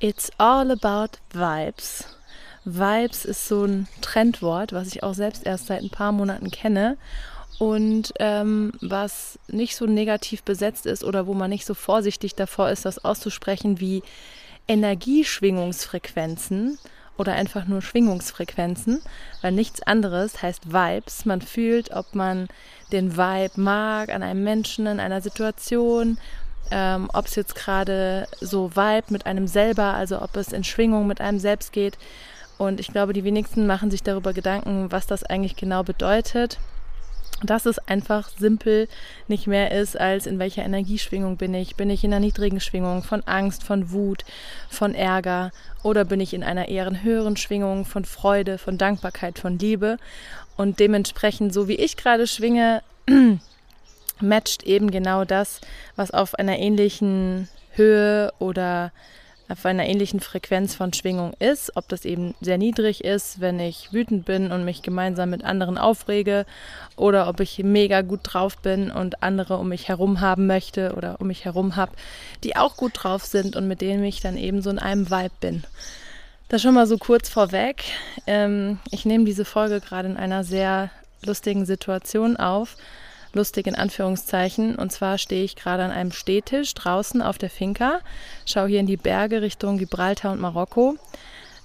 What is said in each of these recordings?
It's all about vibes. Vibes ist so ein Trendwort, was ich auch selbst erst seit ein paar Monaten kenne und ähm, was nicht so negativ besetzt ist oder wo man nicht so vorsichtig davor ist, das auszusprechen wie Energieschwingungsfrequenzen oder einfach nur Schwingungsfrequenzen, weil nichts anderes heißt Vibes. Man fühlt, ob man den Vibe mag an einem Menschen, in einer Situation ähm, ob es jetzt gerade so Vibe mit einem selber, also ob es in Schwingung mit einem selbst geht. Und ich glaube, die wenigsten machen sich darüber Gedanken, was das eigentlich genau bedeutet. Dass es einfach simpel nicht mehr ist, als in welcher Energieschwingung bin ich. Bin ich in einer niedrigen Schwingung von Angst, von Wut, von Ärger oder bin ich in einer eher höheren Schwingung von Freude, von Dankbarkeit, von Liebe. Und dementsprechend, so wie ich gerade schwinge, matcht eben genau das, was auf einer ähnlichen Höhe oder auf einer ähnlichen Frequenz von Schwingung ist, ob das eben sehr niedrig ist, wenn ich wütend bin und mich gemeinsam mit anderen aufrege, oder ob ich mega gut drauf bin und andere um mich herum haben möchte oder um mich herum habe, die auch gut drauf sind und mit denen ich dann eben so in einem Vibe bin. Das schon mal so kurz vorweg. Ähm, ich nehme diese Folge gerade in einer sehr lustigen Situation auf lustig in Anführungszeichen. Und zwar stehe ich gerade an einem Stehtisch draußen auf der Finca, schaue hier in die Berge Richtung Gibraltar und Marokko.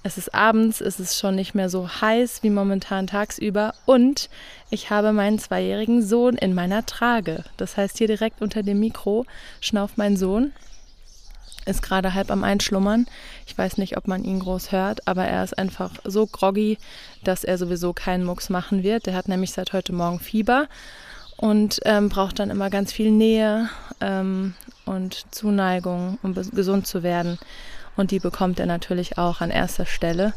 Es ist abends, es ist schon nicht mehr so heiß wie momentan tagsüber und ich habe meinen zweijährigen Sohn in meiner Trage. Das heißt, hier direkt unter dem Mikro schnauft mein Sohn, ist gerade halb am Einschlummern. Ich weiß nicht, ob man ihn groß hört, aber er ist einfach so groggy, dass er sowieso keinen Mucks machen wird. Der hat nämlich seit heute Morgen Fieber und ähm, braucht dann immer ganz viel Nähe ähm, und Zuneigung, um gesund zu werden. Und die bekommt er natürlich auch an erster Stelle.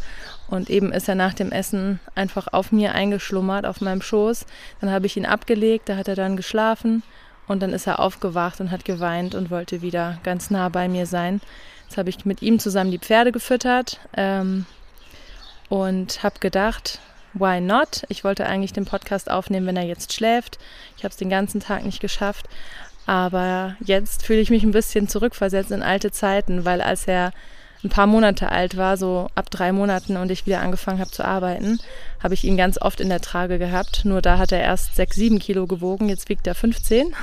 Und eben ist er nach dem Essen einfach auf mir eingeschlummert, auf meinem Schoß. Dann habe ich ihn abgelegt, da hat er dann geschlafen und dann ist er aufgewacht und hat geweint und wollte wieder ganz nah bei mir sein. Jetzt habe ich mit ihm zusammen die Pferde gefüttert ähm, und habe gedacht, why not? Ich wollte eigentlich den Podcast aufnehmen, wenn er jetzt schläft. Ich habe es den ganzen Tag nicht geschafft. Aber jetzt fühle ich mich ein bisschen zurückversetzt in alte Zeiten, weil als er ein paar Monate alt war, so ab drei Monaten und ich wieder angefangen habe zu arbeiten, habe ich ihn ganz oft in der Trage gehabt. Nur da hat er erst sechs, sieben Kilo gewogen, jetzt wiegt er 15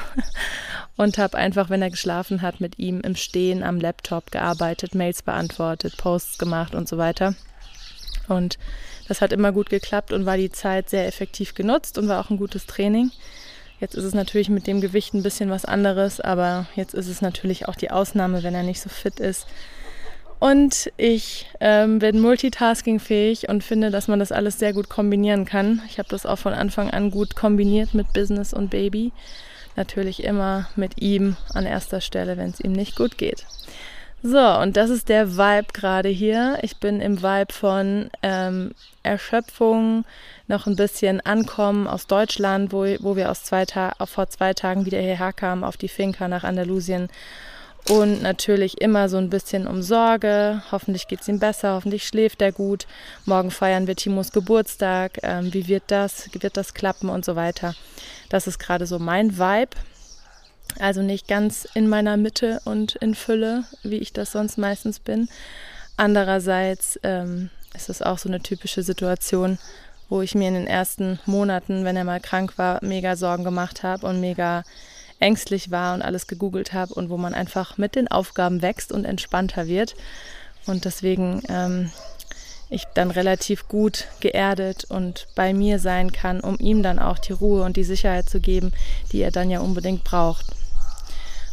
und habe einfach, wenn er geschlafen hat, mit ihm im Stehen am Laptop gearbeitet, Mails beantwortet, Posts gemacht und so weiter. Und das hat immer gut geklappt und war die Zeit sehr effektiv genutzt und war auch ein gutes Training. Jetzt ist es natürlich mit dem Gewicht ein bisschen was anderes, aber jetzt ist es natürlich auch die Ausnahme, wenn er nicht so fit ist. Und ich ähm, bin multitaskingfähig und finde, dass man das alles sehr gut kombinieren kann. Ich habe das auch von Anfang an gut kombiniert mit Business und Baby. Natürlich immer mit ihm an erster Stelle, wenn es ihm nicht gut geht. So, und das ist der Vibe gerade hier. Ich bin im Vibe von ähm, Erschöpfung, noch ein bisschen Ankommen aus Deutschland, wo, wo wir aus zwei vor zwei Tagen wieder hierher kamen auf die Finca nach Andalusien. Und natürlich immer so ein bisschen um Sorge. Hoffentlich geht es ihm besser, hoffentlich schläft er gut. Morgen feiern wir Timos Geburtstag. Ähm, wie wird das? Wird das klappen und so weiter? Das ist gerade so mein Vibe. Also nicht ganz in meiner Mitte und in Fülle, wie ich das sonst meistens bin. Andererseits ähm, ist es auch so eine typische Situation, wo ich mir in den ersten Monaten, wenn er mal krank war, mega Sorgen gemacht habe und mega ängstlich war und alles gegoogelt habe und wo man einfach mit den Aufgaben wächst und entspannter wird. Und deswegen ähm, ich dann relativ gut geerdet und bei mir sein kann, um ihm dann auch die Ruhe und die Sicherheit zu geben, die er dann ja unbedingt braucht.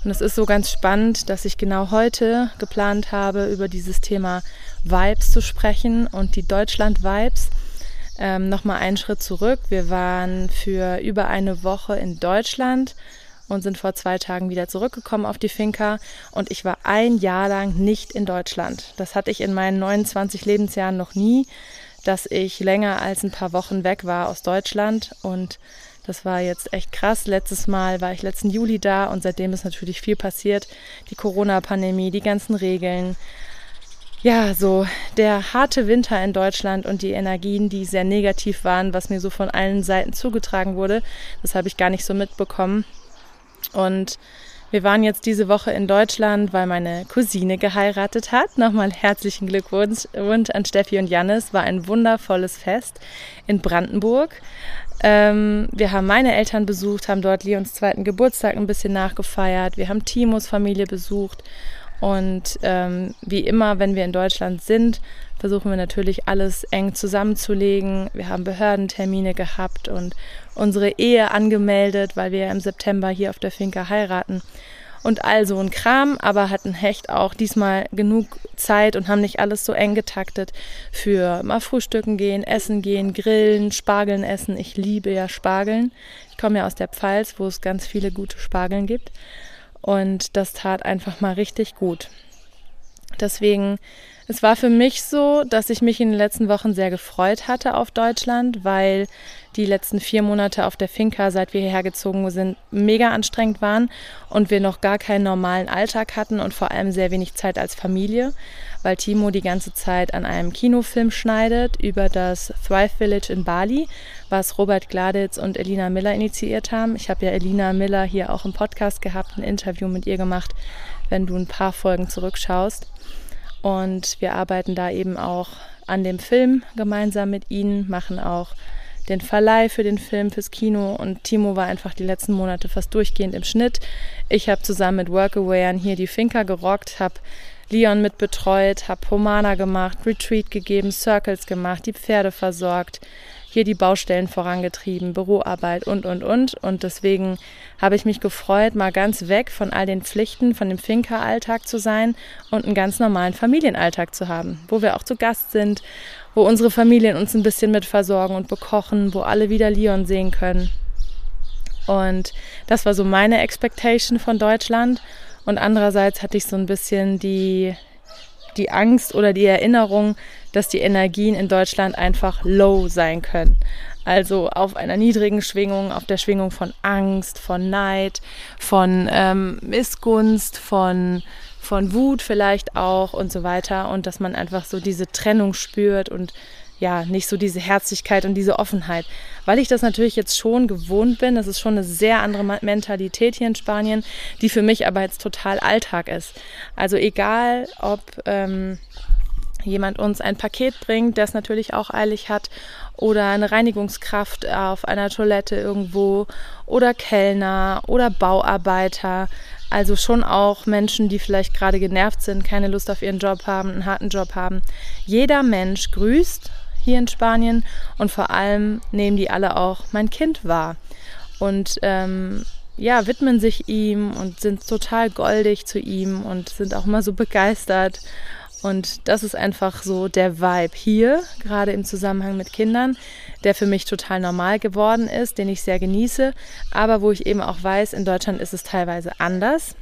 Und es ist so ganz spannend, dass ich genau heute geplant habe, über dieses Thema Vibes zu sprechen und die Deutschland-Vibes. Ähm, Nochmal einen Schritt zurück. Wir waren für über eine Woche in Deutschland und sind vor zwei Tagen wieder zurückgekommen auf die Finca. Und ich war ein Jahr lang nicht in Deutschland. Das hatte ich in meinen 29 Lebensjahren noch nie, dass ich länger als ein paar Wochen weg war aus Deutschland. Und das war jetzt echt krass. Letztes Mal war ich letzten Juli da und seitdem ist natürlich viel passiert. Die Corona-Pandemie, die ganzen Regeln. Ja, so der harte Winter in Deutschland und die Energien, die sehr negativ waren, was mir so von allen Seiten zugetragen wurde, das habe ich gar nicht so mitbekommen. Und wir waren jetzt diese Woche in Deutschland, weil meine Cousine geheiratet hat. Nochmal herzlichen Glückwunsch an Steffi und Jannis. War ein wundervolles Fest in Brandenburg. Ähm, wir haben meine Eltern besucht, haben dort Leons zweiten Geburtstag ein bisschen nachgefeiert. Wir haben Timos Familie besucht. Und ähm, wie immer, wenn wir in Deutschland sind, versuchen wir natürlich alles eng zusammenzulegen. Wir haben Behördentermine gehabt und unsere Ehe angemeldet, weil wir im September hier auf der Finca heiraten und all so ein Kram, aber hatten Hecht auch diesmal genug Zeit und haben nicht alles so eng getaktet für mal frühstücken gehen, essen gehen, grillen, Spargeln essen. Ich liebe ja Spargeln. Ich komme ja aus der Pfalz, wo es ganz viele gute Spargeln gibt und das tat einfach mal richtig gut. Deswegen es war für mich so, dass ich mich in den letzten Wochen sehr gefreut hatte auf Deutschland, weil die letzten vier Monate auf der Finca, seit wir hierher gezogen sind, mega anstrengend waren und wir noch gar keinen normalen Alltag hatten und vor allem sehr wenig Zeit als Familie, weil Timo die ganze Zeit an einem Kinofilm schneidet über das Thrive Village in Bali, was Robert Gladitz und Elina Miller initiiert haben. Ich habe ja Elina Miller hier auch im Podcast gehabt, ein Interview mit ihr gemacht, wenn du ein paar Folgen zurückschaust. Und wir arbeiten da eben auch an dem Film gemeinsam mit ihnen, machen auch den Verleih für den Film, fürs Kino und Timo war einfach die letzten Monate fast durchgehend im Schnitt. Ich habe zusammen mit Workaway hier die Finca gerockt, habe Leon mit betreut, habe Pomana gemacht, Retreat gegeben, Circles gemacht, die Pferde versorgt, hier die Baustellen vorangetrieben, Büroarbeit und, und, und. Und deswegen habe ich mich gefreut, mal ganz weg von all den Pflichten, von dem Finca-Alltag zu sein und einen ganz normalen Familienalltag zu haben, wo wir auch zu Gast sind, wo unsere Familien uns ein bisschen mit versorgen und bekochen, wo alle wieder Leon sehen können. Und das war so meine Expectation von Deutschland. Und andererseits hatte ich so ein bisschen die, die Angst oder die Erinnerung, dass die Energien in Deutschland einfach low sein können. Also auf einer niedrigen Schwingung, auf der Schwingung von Angst, von Neid, von ähm, Missgunst, von, von Wut vielleicht auch und so weiter. Und dass man einfach so diese Trennung spürt und ja, nicht so diese Herzlichkeit und diese Offenheit. Weil ich das natürlich jetzt schon gewohnt bin, das ist schon eine sehr andere Mentalität hier in Spanien, die für mich aber jetzt total Alltag ist. Also egal, ob ähm, jemand uns ein Paket bringt, der es natürlich auch eilig hat, oder eine Reinigungskraft auf einer Toilette irgendwo, oder Kellner oder Bauarbeiter. Also schon auch Menschen, die vielleicht gerade genervt sind, keine Lust auf ihren Job haben, einen harten Job haben. Jeder Mensch grüßt hier in Spanien und vor allem nehmen die alle auch mein Kind wahr. Und ähm, ja, widmen sich ihm und sind total goldig zu ihm und sind auch immer so begeistert. Und das ist einfach so der Vibe hier, gerade im Zusammenhang mit Kindern, der für mich total normal geworden ist, den ich sehr genieße, aber wo ich eben auch weiß, in Deutschland ist es teilweise anders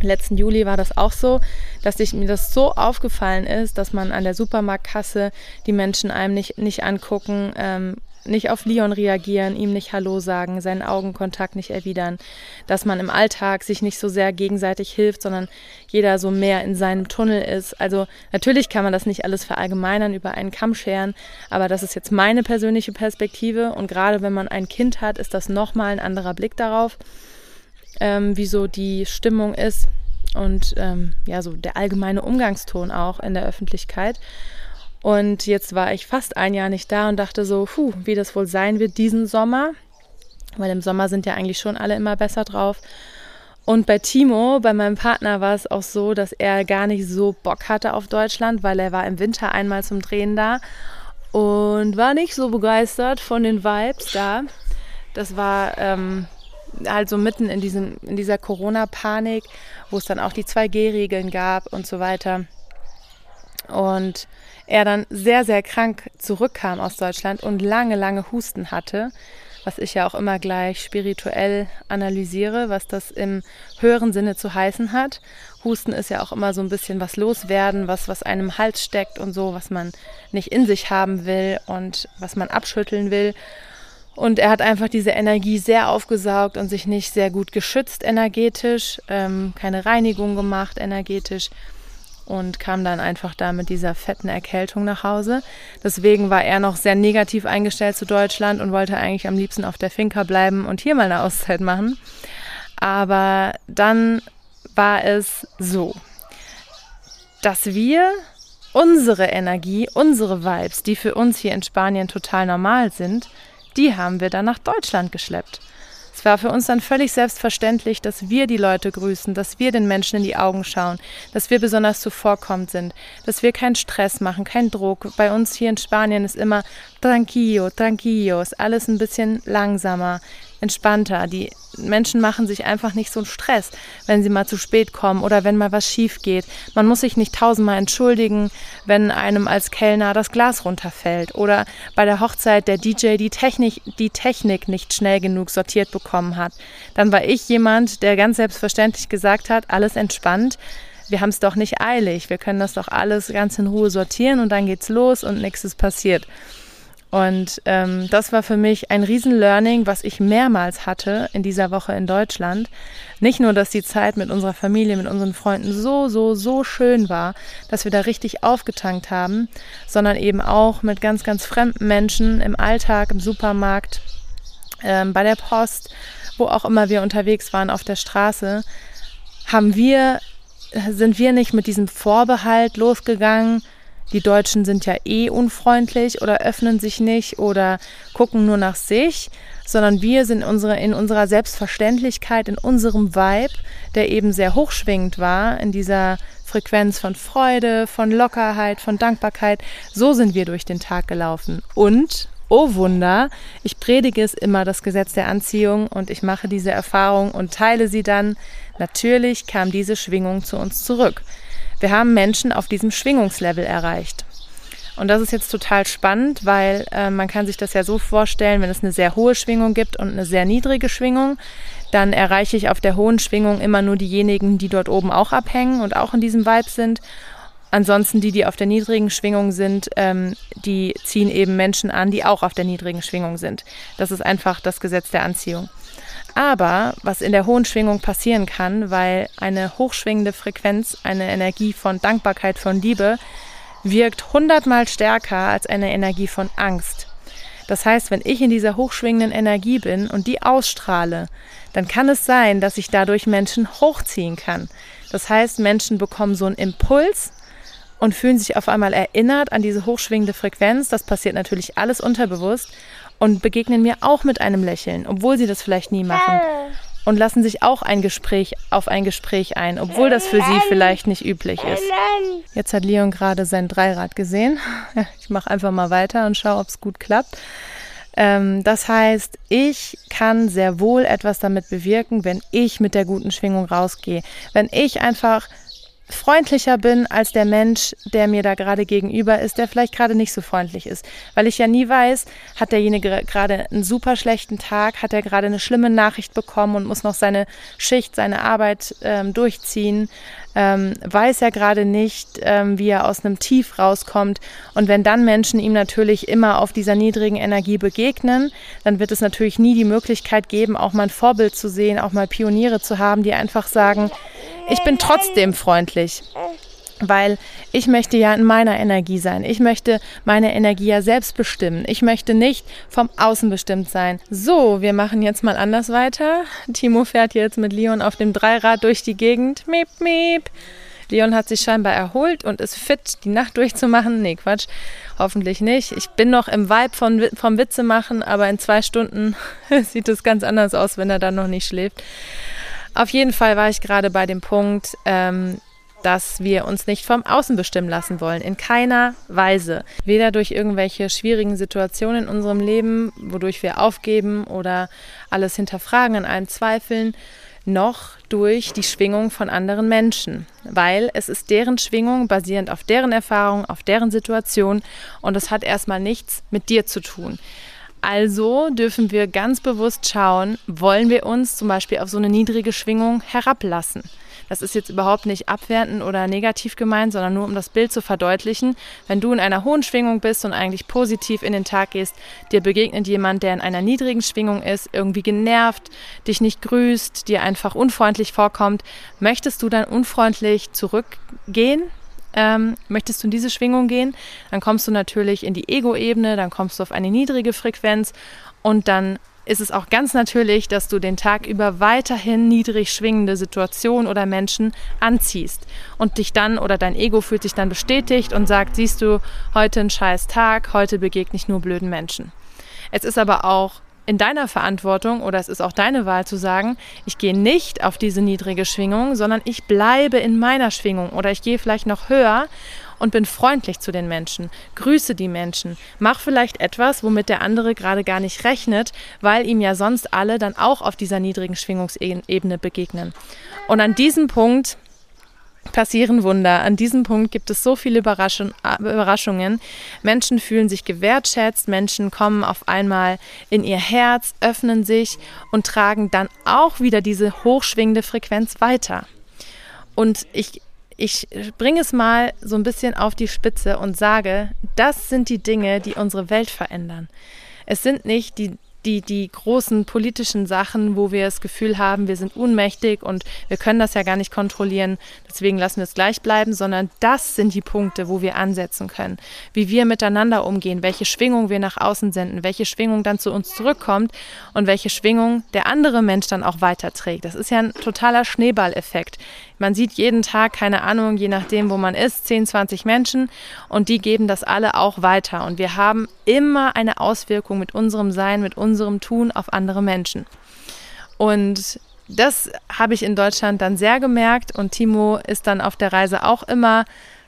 letzten Juli war das auch so, dass ich, mir das so aufgefallen ist, dass man an der Supermarktkasse die Menschen einem nicht, nicht angucken, ähm, nicht auf Leon reagieren, ihm nicht Hallo sagen, seinen Augenkontakt nicht erwidern, dass man im Alltag sich nicht so sehr gegenseitig hilft, sondern jeder so mehr in seinem Tunnel ist. Also natürlich kann man das nicht alles verallgemeinern, über einen Kamm scheren, aber das ist jetzt meine persönliche Perspektive und gerade wenn man ein Kind hat, ist das nochmal ein anderer Blick darauf ähm, wie so die Stimmung ist und ähm, ja, so der allgemeine Umgangston auch in der Öffentlichkeit. Und jetzt war ich fast ein Jahr nicht da und dachte so, puh, wie das wohl sein wird diesen Sommer. Weil im Sommer sind ja eigentlich schon alle immer besser drauf. Und bei Timo, bei meinem Partner, war es auch so, dass er gar nicht so Bock hatte auf Deutschland, weil er war im Winter einmal zum Drehen da und war nicht so begeistert von den Vibes da. Das war ähm, halt so mitten in, diesem, in dieser Corona-Panik, wo es dann auch die 2G-Regeln gab und so weiter. Und er dann sehr, sehr krank zurückkam aus Deutschland und lange, lange Husten hatte, was ich ja auch immer gleich spirituell analysiere, was das im höheren Sinne zu heißen hat. Husten ist ja auch immer so ein bisschen was loswerden, was, was einem im Hals steckt und so, was man nicht in sich haben will und was man abschütteln will. Und er hat einfach diese Energie sehr aufgesaugt und sich nicht sehr gut geschützt energetisch, ähm, keine Reinigung gemacht energetisch und kam dann einfach da mit dieser fetten Erkältung nach Hause. Deswegen war er noch sehr negativ eingestellt zu Deutschland und wollte eigentlich am liebsten auf der Finca bleiben und hier mal eine Auszeit machen. Aber dann war es so, dass wir unsere Energie, unsere Vibes, die für uns hier in Spanien total normal sind, die haben wir dann nach Deutschland geschleppt. Es war für uns dann völlig selbstverständlich, dass wir die Leute grüßen, dass wir den Menschen in die Augen schauen, dass wir besonders zuvorkommend sind, dass wir keinen Stress machen, keinen Druck. Bei uns hier in Spanien ist immer tranquillo, tranquillo, ist alles ein bisschen langsamer, entspannter. Die Menschen machen sich einfach nicht so einen Stress, wenn sie mal zu spät kommen oder wenn mal was schief geht. Man muss sich nicht tausendmal entschuldigen, wenn einem als Kellner das Glas runterfällt oder bei der Hochzeit der DJ die Technik, die Technik nicht schnell genug sortiert bekommen hat. Dann war ich jemand, der ganz selbstverständlich gesagt hat, alles entspannt. Wir haben es doch nicht eilig. Wir können das doch alles ganz in Ruhe sortieren und dann geht's los und nichts ist passiert. Und ähm, das war für mich ein Riesen-Learning, was ich mehrmals hatte in dieser Woche in Deutschland. Nicht nur, dass die Zeit mit unserer Familie, mit unseren Freunden so, so, so schön war, dass wir da richtig aufgetankt haben, sondern eben auch mit ganz, ganz fremden Menschen im Alltag, im Supermarkt, ähm, bei der Post, wo auch immer wir unterwegs waren auf der Straße, haben wir, sind wir nicht mit diesem Vorbehalt losgegangen, die Deutschen sind ja eh unfreundlich oder öffnen sich nicht oder gucken nur nach sich, sondern wir sind unsere, in unserer Selbstverständlichkeit, in unserem Vibe, der eben sehr hochschwingend war, in dieser Frequenz von Freude, von Lockerheit, von Dankbarkeit. So sind wir durch den Tag gelaufen. Und, oh Wunder, ich predige es immer das Gesetz der Anziehung und ich mache diese Erfahrung und teile sie dann. Natürlich kam diese Schwingung zu uns zurück. Wir haben Menschen auf diesem Schwingungslevel erreicht. Und das ist jetzt total spannend, weil äh, man kann sich das ja so vorstellen, wenn es eine sehr hohe Schwingung gibt und eine sehr niedrige Schwingung, dann erreiche ich auf der hohen Schwingung immer nur diejenigen, die dort oben auch abhängen und auch in diesem Vibe sind. Ansonsten die, die auf der niedrigen Schwingung sind, ähm, die ziehen eben Menschen an, die auch auf der niedrigen Schwingung sind. Das ist einfach das Gesetz der Anziehung. Aber was in der hohen Schwingung passieren kann, weil eine hochschwingende Frequenz, eine Energie von Dankbarkeit, von Liebe, wirkt hundertmal stärker als eine Energie von Angst. Das heißt, wenn ich in dieser hochschwingenden Energie bin und die ausstrahle, dann kann es sein, dass ich dadurch Menschen hochziehen kann. Das heißt, Menschen bekommen so einen Impuls und fühlen sich auf einmal erinnert an diese hochschwingende Frequenz. Das passiert natürlich alles unterbewusst und begegnen mir auch mit einem Lächeln, obwohl sie das vielleicht nie machen. Und lassen sich auch ein Gespräch auf ein Gespräch ein, obwohl das für sie vielleicht nicht üblich ist. Jetzt hat Leon gerade sein Dreirad gesehen. Ich mache einfach mal weiter und schaue, ob es gut klappt. Ähm, das heißt, ich kann sehr wohl etwas damit bewirken, wenn ich mit der guten Schwingung rausgehe. Wenn ich einfach freundlicher bin als der Mensch, der mir da gerade gegenüber ist, der vielleicht gerade nicht so freundlich ist. Weil ich ja nie weiß, hat derjenige gerade einen super schlechten Tag, hat er gerade eine schlimme Nachricht bekommen und muss noch seine Schicht, seine Arbeit ähm, durchziehen, ähm, weiß er gerade nicht, ähm, wie er aus einem Tief rauskommt. Und wenn dann Menschen ihm natürlich immer auf dieser niedrigen Energie begegnen, dann wird es natürlich nie die Möglichkeit geben, auch mal ein Vorbild zu sehen, auch mal Pioniere zu haben, die einfach sagen, ich bin trotzdem freundlich. Weil ich möchte ja in meiner Energie sein. Ich möchte meine Energie ja selbst bestimmen. Ich möchte nicht vom Außen bestimmt sein. So, wir machen jetzt mal anders weiter. Timo fährt jetzt mit Leon auf dem Dreirad durch die Gegend. Miep, miep. Leon hat sich scheinbar erholt und ist fit, die Nacht durchzumachen. Nee, Quatsch. Hoffentlich nicht. Ich bin noch im Vibe von, vom Witze machen, aber in zwei Stunden sieht es ganz anders aus, wenn er dann noch nicht schläft. Auf jeden Fall war ich gerade bei dem Punkt, ähm, dass wir uns nicht vom Außen bestimmen lassen wollen. In keiner Weise. Weder durch irgendwelche schwierigen Situationen in unserem Leben, wodurch wir aufgeben oder alles hinterfragen, an allem zweifeln, noch durch die Schwingung von anderen Menschen. Weil es ist deren Schwingung basierend auf deren Erfahrung, auf deren Situation und es hat erstmal nichts mit dir zu tun. Also dürfen wir ganz bewusst schauen, wollen wir uns zum Beispiel auf so eine niedrige Schwingung herablassen. Das ist jetzt überhaupt nicht abwertend oder negativ gemeint, sondern nur um das Bild zu verdeutlichen. Wenn du in einer hohen Schwingung bist und eigentlich positiv in den Tag gehst, dir begegnet jemand, der in einer niedrigen Schwingung ist, irgendwie genervt, dich nicht grüßt, dir einfach unfreundlich vorkommt, möchtest du dann unfreundlich zurückgehen? Ähm, möchtest du in diese Schwingung gehen, dann kommst du natürlich in die Ego-Ebene, dann kommst du auf eine niedrige Frequenz und dann ist es auch ganz natürlich, dass du den Tag über weiterhin niedrig schwingende Situationen oder Menschen anziehst und dich dann oder dein Ego fühlt sich dann bestätigt und sagt, siehst du, heute ein scheiß Tag, heute begegne ich nur blöden Menschen. Es ist aber auch in deiner Verantwortung oder es ist auch deine Wahl zu sagen, ich gehe nicht auf diese niedrige Schwingung, sondern ich bleibe in meiner Schwingung oder ich gehe vielleicht noch höher und bin freundlich zu den Menschen, grüße die Menschen, mach vielleicht etwas, womit der andere gerade gar nicht rechnet, weil ihm ja sonst alle dann auch auf dieser niedrigen Schwingungsebene begegnen. Und an diesem Punkt passieren Wunder. An diesem Punkt gibt es so viele Überraschungen. Menschen fühlen sich gewertschätzt, Menschen kommen auf einmal in ihr Herz, öffnen sich und tragen dann auch wieder diese hochschwingende Frequenz weiter. Und ich ich bringe es mal so ein bisschen auf die Spitze und sage, das sind die Dinge, die unsere Welt verändern. Es sind nicht die die, die großen politischen Sachen, wo wir das Gefühl haben, wir sind ohnmächtig und wir können das ja gar nicht kontrollieren, deswegen lassen wir es gleich bleiben, sondern das sind die Punkte, wo wir ansetzen können. Wie wir miteinander umgehen, welche Schwingung wir nach außen senden, welche Schwingung dann zu uns zurückkommt und welche Schwingung der andere Mensch dann auch weiterträgt. Das ist ja ein totaler Schneeballeffekt. Man sieht jeden Tag, keine Ahnung, je nachdem, wo man ist, 10, 20 Menschen und die geben das alle auch weiter. Und wir haben immer eine Auswirkung mit unserem Sein, mit unserem Tun auf andere Menschen. Und das habe ich in Deutschland dann sehr gemerkt und Timo ist dann auf der Reise auch immer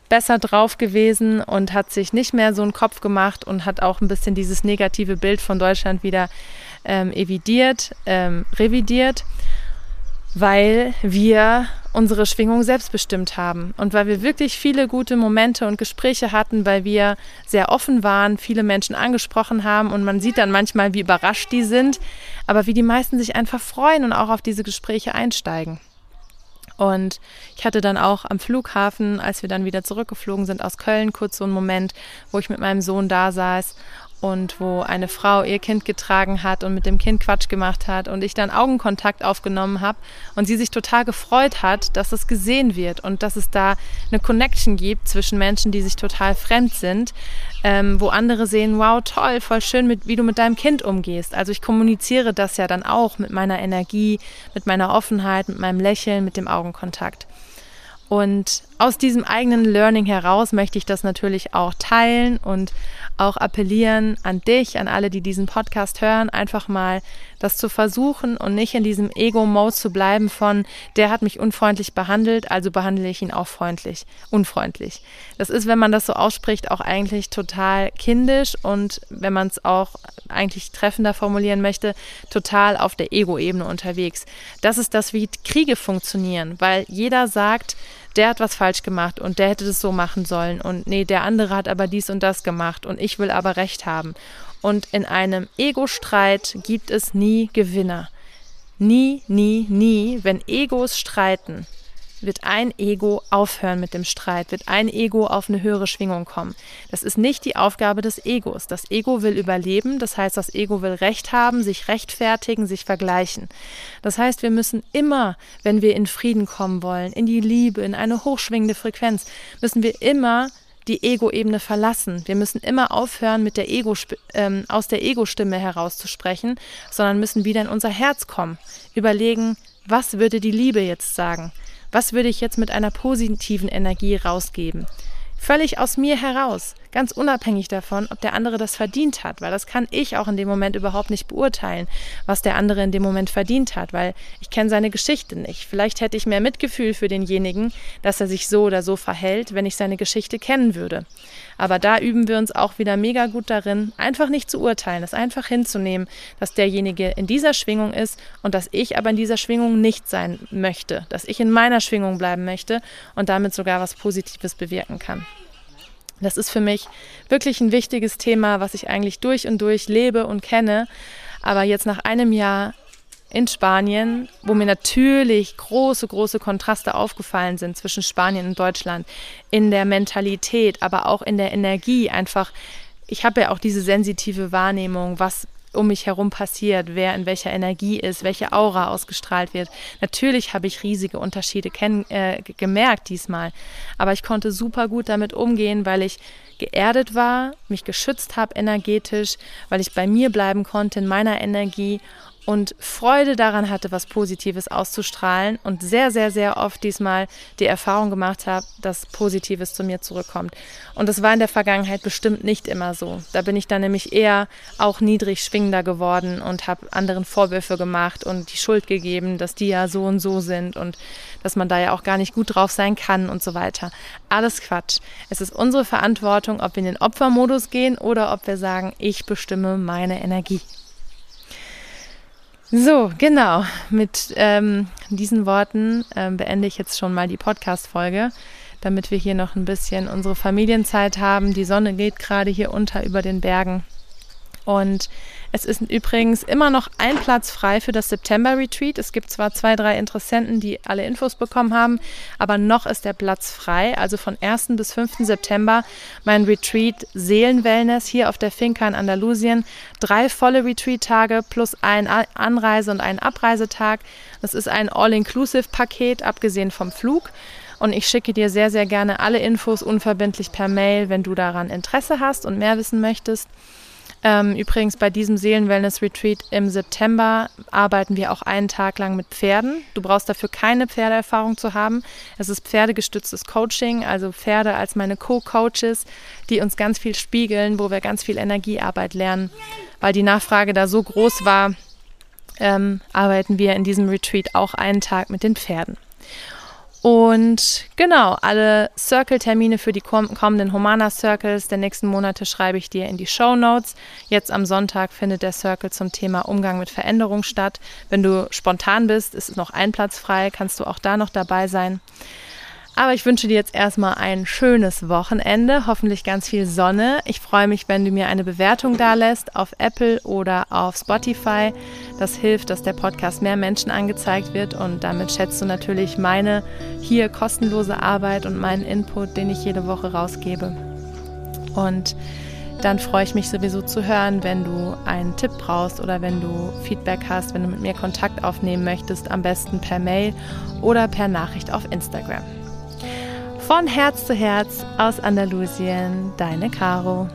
besser drauf gewesen und hat sich nicht mehr so einen Kopf gemacht und hat auch ein bisschen dieses negative Bild von Deutschland wieder ähm, evidiert, ähm, revidiert weil wir unsere Schwingung selbstbestimmt haben und weil wir wirklich viele gute Momente und Gespräche hatten, weil wir sehr offen waren, viele Menschen angesprochen haben und man sieht dann manchmal, wie überrascht die sind, aber wie die meisten sich einfach freuen und auch auf diese Gespräche einsteigen. Und ich hatte dann auch am Flughafen, als wir dann wieder zurückgeflogen sind aus Köln, kurz so einen Moment, wo ich mit meinem Sohn da saß und wo eine Frau ihr Kind getragen hat und mit dem Kind Quatsch gemacht hat und ich dann Augenkontakt aufgenommen habe und sie sich total gefreut hat, dass es gesehen wird und dass es da eine Connection gibt zwischen Menschen, die sich total fremd sind, ähm, wo andere sehen, wow, toll, voll schön, mit, wie du mit deinem Kind umgehst. Also ich kommuniziere das ja dann auch mit meiner Energie, mit meiner Offenheit, mit meinem Lächeln, mit dem Augenkontakt. Und aus diesem eigenen Learning heraus möchte ich das natürlich auch teilen und auch appellieren an dich, an alle, die diesen Podcast hören, einfach mal das zu versuchen und nicht in diesem Ego-Mode zu bleiben von, der hat mich unfreundlich behandelt, also behandle ich ihn auch freundlich, unfreundlich. Das ist, wenn man das so ausspricht, auch eigentlich total kindisch und wenn man es auch eigentlich treffender formulieren möchte, total auf der Ego-Ebene unterwegs. Das ist das, wie Kriege funktionieren, weil jeder sagt, der hat was falsch gemacht und der hätte das so machen sollen und nee, der andere hat aber dies und das gemacht und ich will aber recht haben. Und in einem Ego-Streit gibt es nie Gewinner. Nie, nie, nie, wenn Egos streiten, wird ein Ego aufhören mit dem Streit, wird ein Ego auf eine höhere Schwingung kommen. Das ist nicht die Aufgabe des Egos. Das Ego will überleben, das heißt, das Ego will Recht haben, sich rechtfertigen, sich vergleichen. Das heißt, wir müssen immer, wenn wir in Frieden kommen wollen, in die Liebe, in eine hochschwingende Frequenz, müssen wir immer die Ego-Ebene verlassen. Wir müssen immer aufhören, mit der Ego, ähm, aus der Ego-Stimme herauszusprechen, sondern müssen wieder in unser Herz kommen. Überlegen, was würde die Liebe jetzt sagen? Was würde ich jetzt mit einer positiven Energie rausgeben? Völlig aus mir heraus, ganz unabhängig davon, ob der andere das verdient hat, weil das kann ich auch in dem Moment überhaupt nicht beurteilen, was der andere in dem Moment verdient hat, weil ich kenne seine Geschichte nicht. Vielleicht hätte ich mehr Mitgefühl für denjenigen, dass er sich so oder so verhält, wenn ich seine Geschichte kennen würde. Aber da üben wir uns auch wieder mega gut darin, einfach nicht zu urteilen, es einfach hinzunehmen, dass derjenige in dieser Schwingung ist und dass ich aber in dieser Schwingung nicht sein möchte, dass ich in meiner Schwingung bleiben möchte und damit sogar was Positives bewirken kann. Das ist für mich wirklich ein wichtiges Thema, was ich eigentlich durch und durch lebe und kenne. Aber jetzt nach einem Jahr in Spanien, wo mir natürlich große, große Kontraste aufgefallen sind zwischen Spanien und Deutschland, in der Mentalität, aber auch in der Energie. Einfach, ich habe ja auch diese sensitive Wahrnehmung, was um mich herum passiert, wer in welcher Energie ist, welche Aura ausgestrahlt wird. Natürlich habe ich riesige Unterschiede äh, gemerkt diesmal, aber ich konnte super gut damit umgehen, weil ich geerdet war, mich geschützt habe energetisch, weil ich bei mir bleiben konnte in meiner Energie und Freude daran hatte, was Positives auszustrahlen und sehr, sehr, sehr oft diesmal die Erfahrung gemacht habe, dass Positives zu mir zurückkommt. Und das war in der Vergangenheit bestimmt nicht immer so. Da bin ich dann nämlich eher auch niedrig schwingender geworden und habe anderen Vorwürfe gemacht und die Schuld gegeben, dass die ja so und so sind und dass man da ja auch gar nicht gut drauf sein kann und so weiter. Alles Quatsch. Es ist unsere Verantwortung, ob wir in den Opfermodus gehen oder ob wir sagen, ich bestimme meine Energie. So, genau. Mit ähm, diesen Worten ähm, beende ich jetzt schon mal die Podcast-Folge, damit wir hier noch ein bisschen unsere Familienzeit haben. Die Sonne geht gerade hier unter über den Bergen. Und es ist übrigens immer noch ein Platz frei für das September-Retreat. Es gibt zwar zwei, drei Interessenten, die alle Infos bekommen haben, aber noch ist der Platz frei. Also von 1. bis 5. September mein Retreat Seelenwellness hier auf der Finca in Andalusien. Drei volle Retreat-Tage plus ein Anreise- und ein Abreisetag. Das ist ein All-Inclusive-Paket, abgesehen vom Flug. Und ich schicke dir sehr, sehr gerne alle Infos unverbindlich per Mail, wenn du daran Interesse hast und mehr wissen möchtest. Ähm, übrigens bei diesem Seelenwellness-Retreat im September arbeiten wir auch einen Tag lang mit Pferden. Du brauchst dafür keine Pferdeerfahrung zu haben. Es ist pferdegestütztes Coaching, also Pferde als meine Co-Coaches, die uns ganz viel spiegeln, wo wir ganz viel Energiearbeit lernen. Weil die Nachfrage da so groß war, ähm, arbeiten wir in diesem Retreat auch einen Tag mit den Pferden. Und genau, alle Circle-Termine für die kommenden Humana Circles der nächsten Monate schreibe ich dir in die Show Notes. Jetzt am Sonntag findet der Circle zum Thema Umgang mit Veränderung statt. Wenn du spontan bist, ist noch ein Platz frei, kannst du auch da noch dabei sein. Aber ich wünsche dir jetzt erstmal ein schönes Wochenende, hoffentlich ganz viel Sonne. Ich freue mich, wenn du mir eine Bewertung da lässt auf Apple oder auf Spotify. Das hilft, dass der Podcast mehr Menschen angezeigt wird und damit schätzt du natürlich meine hier kostenlose Arbeit und meinen Input, den ich jede Woche rausgebe. Und dann freue ich mich sowieso zu hören, wenn du einen Tipp brauchst oder wenn du Feedback hast, wenn du mit mir Kontakt aufnehmen möchtest, am besten per Mail oder per Nachricht auf Instagram. Von Herz zu Herz aus Andalusien, deine Caro.